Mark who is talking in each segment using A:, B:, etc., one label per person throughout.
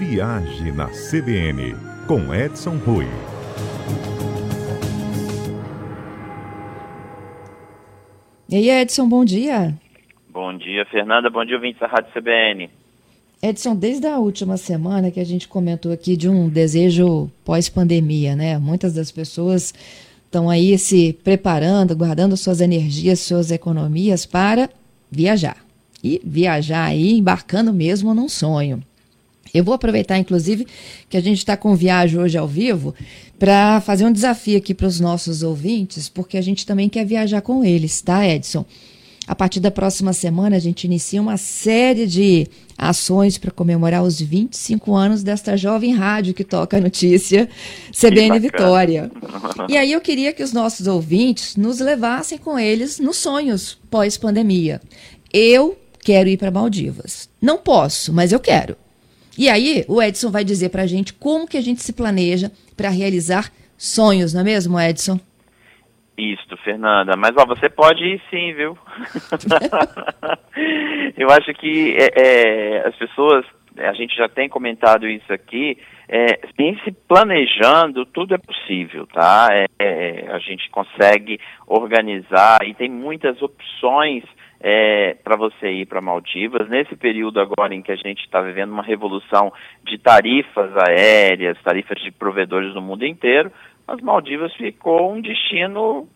A: Viaje na CBN, com Edson Rui.
B: E aí, Edson, bom dia.
C: Bom dia, Fernanda. Bom dia, ouvintes da Rádio CBN.
B: Edson, desde a última semana que a gente comentou aqui de um desejo pós-pandemia, né? Muitas das pessoas estão aí se preparando, guardando suas energias, suas economias para viajar. E viajar aí, embarcando mesmo num sonho. Eu vou aproveitar, inclusive, que a gente está com viagem hoje ao vivo para fazer um desafio aqui para os nossos ouvintes, porque a gente também quer viajar com eles, tá, Edson? A partir da próxima semana, a gente inicia uma série de ações para comemorar os 25 anos desta jovem rádio que toca a notícia, CBN Vitória. E aí eu queria que os nossos ouvintes nos levassem com eles nos sonhos pós-pandemia. Eu quero ir para Maldivas. Não posso, mas eu quero. E aí, o Edson vai dizer para a gente como que a gente se planeja para realizar sonhos, não é mesmo, Edson?
C: Isso, Fernanda. Mas ó, você pode ir sim, viu? Eu acho que é, é, as pessoas, a gente já tem comentado isso aqui, é, se planejando, tudo é possível, tá? É, é, a gente consegue organizar e tem muitas opções é, para você ir para Maldivas. Nesse período agora em que a gente está vivendo uma revolução de tarifas aéreas, tarifas de provedores no mundo inteiro, as Maldivas ficou um destino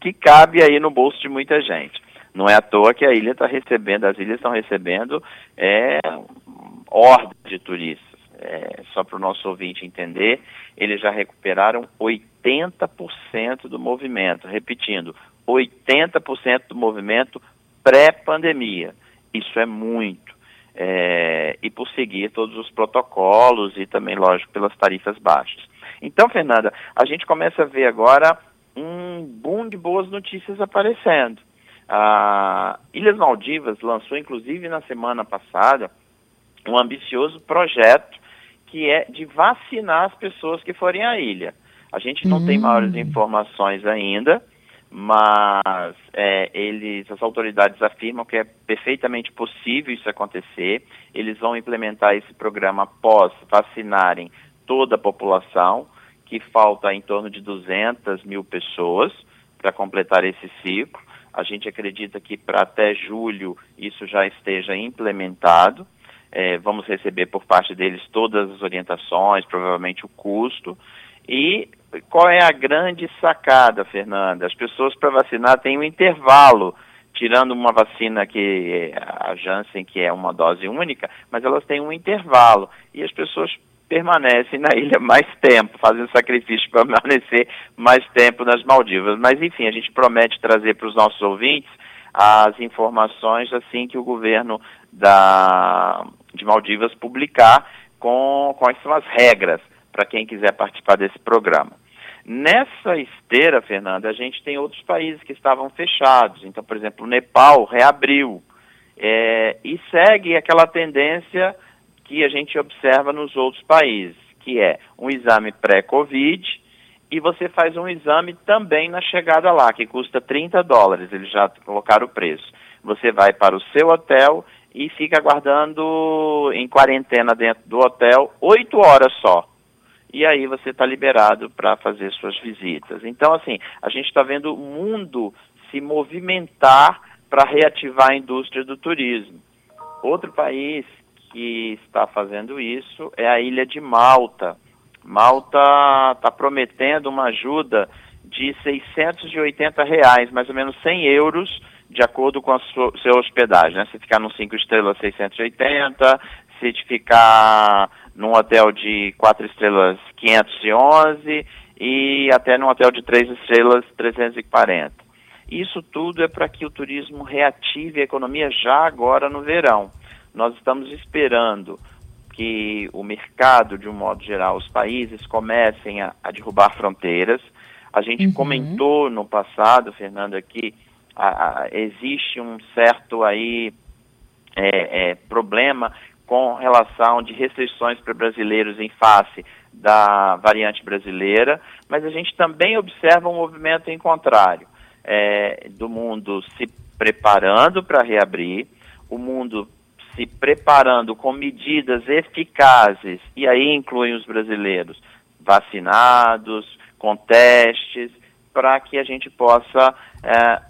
C: que cabe aí no bolso de muita gente. Não é à toa que a ilha está recebendo, as ilhas estão recebendo é, hordas de turistas. É, só para o nosso ouvinte entender, eles já recuperaram 80% do movimento. Repetindo, 80% do movimento pré-pandemia. Isso é muito. É, e por seguir todos os protocolos e também, lógico, pelas tarifas baixas. Então, Fernanda, a gente começa a ver agora um boom de boas notícias aparecendo. A Ilhas Maldivas lançou, inclusive na semana passada, um ambicioso projeto que é de vacinar as pessoas que forem à ilha. A gente não tem maiores hum. informações ainda, mas é, eles, as autoridades afirmam que é perfeitamente possível isso acontecer. Eles vão implementar esse programa após vacinarem toda a população, que falta em torno de 200 mil pessoas para completar esse ciclo. A gente acredita que para até julho isso já esteja implementado. É, vamos receber por parte deles todas as orientações, provavelmente o custo. E qual é a grande sacada, Fernanda? As pessoas para vacinar têm um intervalo, tirando uma vacina que a Janssen, que é uma dose única, mas elas têm um intervalo. E as pessoas permanecem na ilha mais tempo, fazendo sacrifício para permanecer mais tempo nas Maldivas. Mas, enfim, a gente promete trazer para os nossos ouvintes as informações assim que o governo da, de Maldivas publicar com quais são as regras para quem quiser participar desse programa. Nessa esteira, Fernanda, a gente tem outros países que estavam fechados. Então, por exemplo, o Nepal reabriu é, e segue aquela tendência que a gente observa nos outros países, que é um exame pré-Covid e você faz um exame também na chegada lá, que custa 30 dólares, eles já colocaram o preço. Você vai para o seu hotel e fica aguardando em quarentena dentro do hotel oito horas só e aí você está liberado para fazer suas visitas. Então, assim, a gente está vendo o mundo se movimentar para reativar a indústria do turismo. Outro país que está fazendo isso é a ilha de Malta. Malta está prometendo uma ajuda de 680 reais, mais ou menos 100 euros, de acordo com a sua, sua hospedagem. Né? Se ficar no 5 estrelas, 680, se ficar num hotel de quatro estrelas 511 e até num hotel de três estrelas 340. Isso tudo é para que o turismo reative a economia já agora no verão. Nós estamos esperando que o mercado, de um modo geral, os países comecem a, a derrubar fronteiras. A gente uhum. comentou no passado, Fernando, que a, a, existe um certo aí é, é, problema com relação de restrições para brasileiros em face da variante brasileira, mas a gente também observa um movimento em contrário, é, do mundo se preparando para reabrir, o mundo se preparando com medidas eficazes, e aí incluem os brasileiros, vacinados, com testes, para que a gente possa é,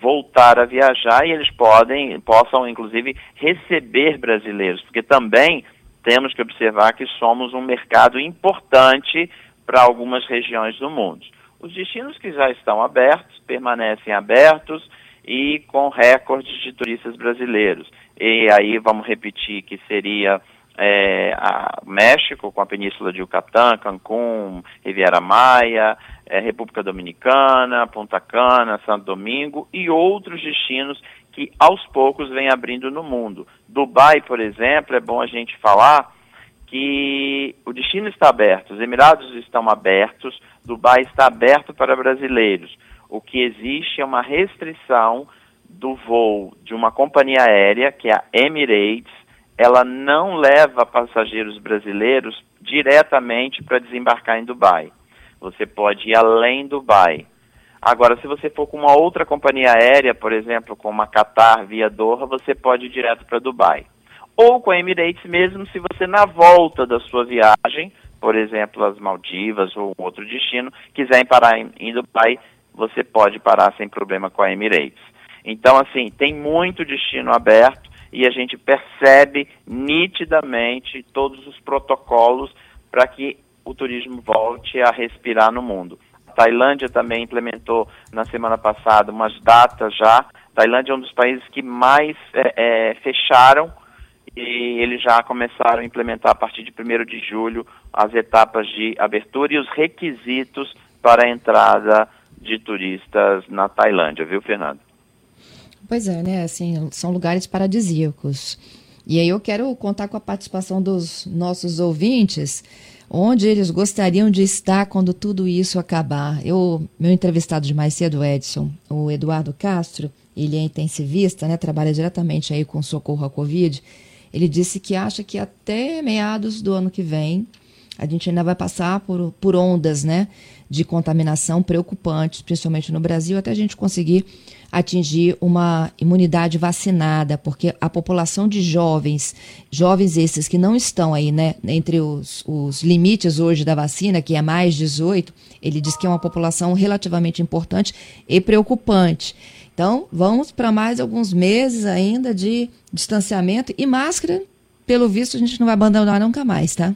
C: voltar a viajar e eles podem, possam, inclusive, receber brasileiros, porque também temos que observar que somos um mercado importante para algumas regiões do mundo. Os destinos que já estão abertos permanecem abertos e com recordes de turistas brasileiros. E aí vamos repetir que seria é, a México, com a Península de Yucatán, Cancún, Riviera Maia, é, República Dominicana, Punta Cana, Santo Domingo e outros destinos que aos poucos vem abrindo no mundo. Dubai, por exemplo, é bom a gente falar que o destino está aberto, os Emirados estão abertos, Dubai está aberto para brasileiros. O que existe é uma restrição do voo de uma companhia aérea, que é a Emirates, ela não leva passageiros brasileiros diretamente para desembarcar em Dubai. Você pode ir além Dubai. Agora, se você for com uma outra companhia aérea, por exemplo, com uma Qatar via Doha, você pode ir direto para Dubai. Ou com a Emirates mesmo, se você na volta da sua viagem, por exemplo, as Maldivas ou outro destino, quiser parar em, em Dubai, você pode parar sem problema com a Emirates. Então, assim, tem muito destino aberto e a gente percebe nitidamente todos os protocolos para que o turismo volte a respirar no mundo. A Tailândia também implementou na semana passada umas datas já. A Tailândia é um dos países que mais é, é, fecharam e eles já começaram a implementar a partir de 1 de julho as etapas de abertura e os requisitos para a entrada de turistas na Tailândia, viu, Fernando?
B: Pois é, né? Assim, são lugares paradisíacos. E aí eu quero contar com a participação dos nossos ouvintes, onde eles gostariam de estar quando tudo isso acabar. Eu, meu entrevistado de mais cedo, Edson, o Eduardo Castro, ele é intensivista, né? Trabalha diretamente aí com socorro à Covid. Ele disse que acha que até meados do ano que vem a gente ainda vai passar por, por ondas, né? De contaminação preocupantes, principalmente no Brasil, até a gente conseguir atingir uma imunidade vacinada, porque a população de jovens, jovens esses que não estão aí, né, entre os, os limites hoje da vacina, que é mais 18, ele diz que é uma população relativamente importante e preocupante. Então, vamos para mais alguns meses ainda de distanciamento e máscara, pelo visto, a gente não vai abandonar nunca mais, tá?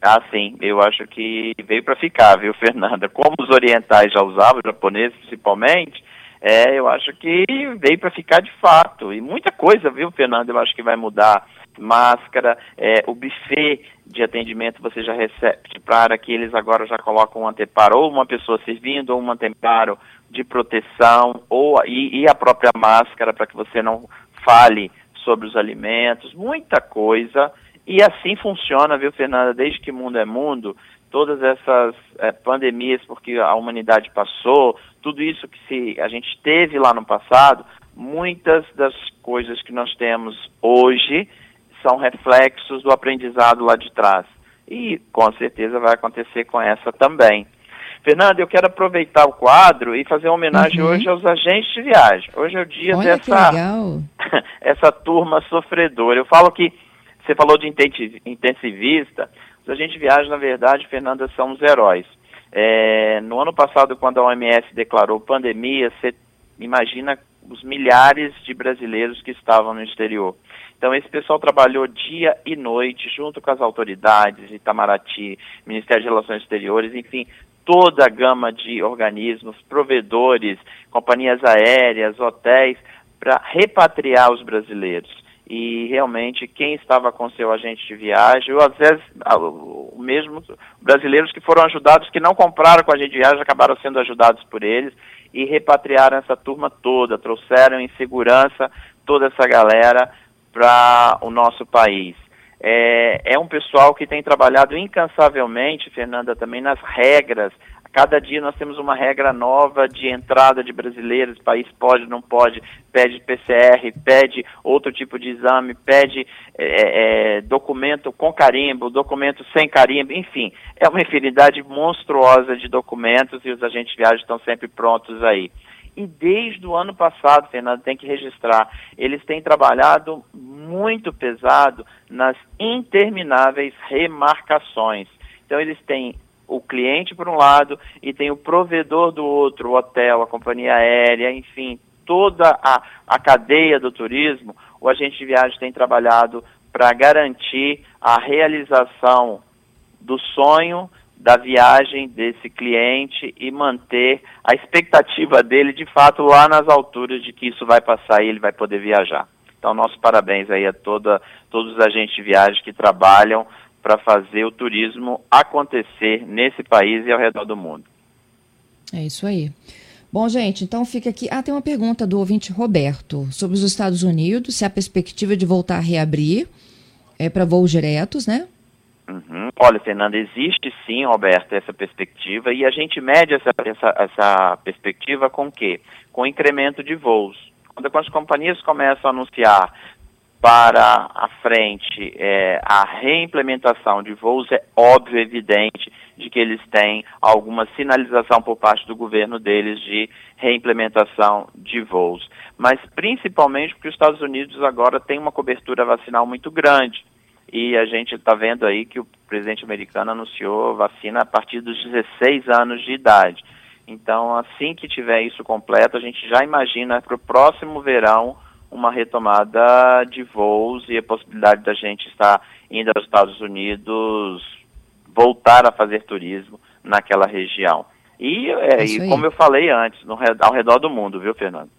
C: Ah, sim, eu acho que veio para ficar, viu, Fernanda? Como os orientais já usavam, os japoneses principalmente, é, eu acho que veio para ficar de fato. E muita coisa, viu, Fernando? Eu acho que vai mudar. Máscara, é, o buffet de atendimento você já recebe para que eles agora já colocam um anteparo, ou uma pessoa servindo, ou um anteparo de proteção, ou e, e a própria máscara para que você não fale sobre os alimentos, muita coisa. E assim funciona, viu, Fernanda? Desde que mundo é mundo, todas essas é, pandemias porque a humanidade passou, tudo isso que se, a gente teve lá no passado, muitas das coisas que nós temos hoje são reflexos do aprendizado lá de trás. E com certeza vai acontecer com essa também. Fernanda, eu quero aproveitar o quadro e fazer uma homenagem uhum. hoje aos agentes de viagem. Hoje é o dia
B: Olha
C: dessa
B: essa
C: turma sofredora. Eu falo que você falou de intensivista, os agentes de viagem, na verdade, Fernanda, são os heróis. É, no ano passado, quando a OMS declarou pandemia, você imagina os milhares de brasileiros que estavam no exterior. Então, esse pessoal trabalhou dia e noite junto com as autoridades, Itamaraty, Ministério de Relações Exteriores, enfim, toda a gama de organismos, provedores, companhias aéreas, hotéis, para repatriar os brasileiros e realmente quem estava com seu agente de viagem, ou às vezes mesmo brasileiros que foram ajudados, que não compraram com a agente de viagem, acabaram sendo ajudados por eles e repatriaram essa turma toda, trouxeram em segurança toda essa galera para o nosso país. É, é um pessoal que tem trabalhado incansavelmente, Fernanda, também nas regras Cada dia nós temos uma regra nova de entrada de brasileiros, país pode, não pode, pede PCR, pede outro tipo de exame, pede é, é, é, documento com carimbo, documento sem carimbo, enfim, é uma infinidade monstruosa de documentos e os agentes de viagem estão sempre prontos aí. E desde o ano passado, Fernando, tem que registrar, eles têm trabalhado muito pesado nas intermináveis remarcações. Então, eles têm o cliente por um lado e tem o provedor do outro, o hotel, a companhia aérea, enfim, toda a, a cadeia do turismo, o agente de viagem tem trabalhado para garantir a realização do sonho da viagem desse cliente e manter a expectativa dele de fato lá nas alturas de que isso vai passar e ele vai poder viajar. Então, nossos parabéns aí a toda, todos os agentes de viagem que trabalham para fazer o turismo acontecer nesse país e ao redor do mundo.
B: É isso aí. Bom, gente, então fica aqui. Ah, tem uma pergunta do ouvinte Roberto sobre os Estados Unidos, se há perspectiva de voltar a reabrir é, para voos diretos, né?
C: Uhum. Olha, Fernanda, existe sim, Roberto, essa perspectiva e a gente mede essa, essa, essa perspectiva com o quê? Com incremento de voos. Quando as companhias começam a anunciar para a frente é, a reimplementação de voos, é óbvio, evidente, de que eles têm alguma sinalização por parte do governo deles de reimplementação de voos. Mas principalmente porque os Estados Unidos agora têm uma cobertura vacinal muito grande. E a gente está vendo aí que o presidente americano anunciou vacina a partir dos 16 anos de idade. Então, assim que tiver isso completo, a gente já imagina para o próximo verão uma retomada de voos e a possibilidade da gente estar indo aos Estados Unidos, voltar a fazer turismo naquela região. E, é, e como eu falei antes, no, ao redor do mundo, viu, Fernando?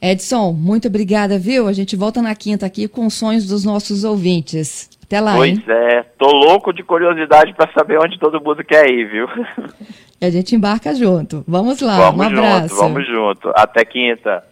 B: Edson, muito obrigada, viu? A gente volta na quinta aqui com os sonhos dos nossos ouvintes. Até lá,
C: Pois
B: hein?
C: é, tô louco de curiosidade para saber onde todo mundo quer ir, viu?
B: E a gente embarca junto. Vamos lá,
C: vamos
B: um abraço.
C: Junto, vamos junto. Até quinta.